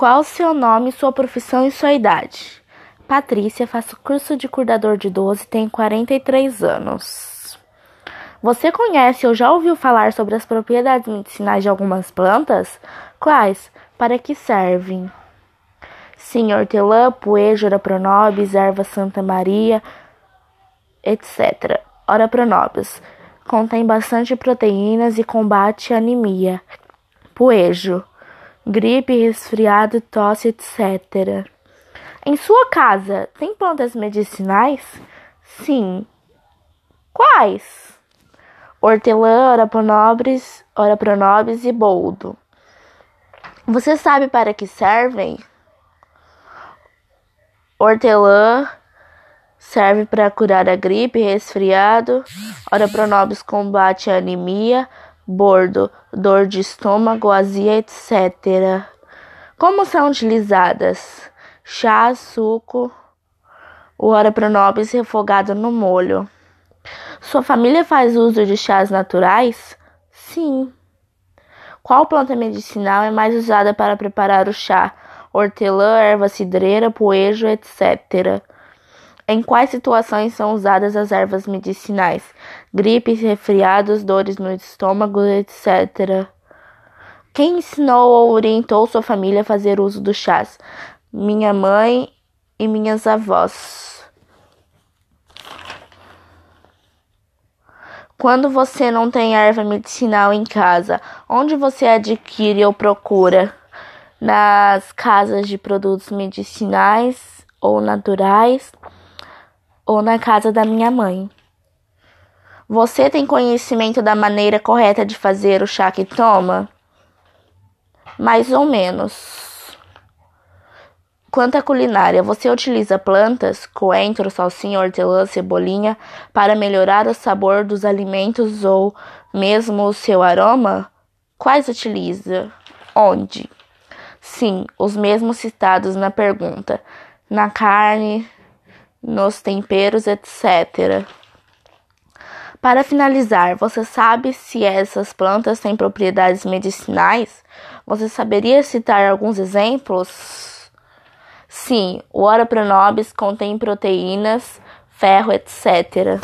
Qual o seu nome, sua profissão e sua idade? Patrícia, faço curso de cuidador de idoso e tenho 43 anos. Você conhece ou já ouviu falar sobre as propriedades medicinais de algumas plantas? Quais? Para que servem? Sim, hortelã, poejo, ora pronobis, erva Santa Maria, etc. Ora pronobis. Contém bastante proteínas e combate a anemia. Poejo gripe, resfriado, tosse, etc. Em sua casa tem plantas medicinais? Sim. Quais? Hortelã, ora pronobis, ora pronobis e boldo. Você sabe para que servem? Hortelã serve para curar a gripe, resfriado. Ora pronobis combate a anemia bordo, dor de estômago, azia, etc. Como são utilizadas? Chá, suco, o ora pronobis refogado no molho. Sua família faz uso de chás naturais? Sim. Qual planta medicinal é mais usada para preparar o chá? Hortelã, erva cidreira, poejo, etc. Em quais situações são usadas as ervas medicinais? Gripes, resfriados, dores no estômago, etc. Quem ensinou ou orientou sua família a fazer uso dos chás? Minha mãe e minhas avós. Quando você não tem erva medicinal em casa, onde você adquire ou procura? Nas casas de produtos medicinais ou naturais? Ou na casa da minha mãe. Você tem conhecimento da maneira correta de fazer o chá que toma? Mais ou menos. Quanto à culinária, você utiliza plantas, coentro, salsinha, hortelã, cebolinha para melhorar o sabor dos alimentos ou mesmo o seu aroma? Quais utiliza? Onde? Sim, os mesmos citados na pergunta. Na carne, nos temperos, etc. Para finalizar, você sabe se essas plantas têm propriedades medicinais? Você saberia citar alguns exemplos? Sim, o Ora pronobis contém proteínas, ferro, etc.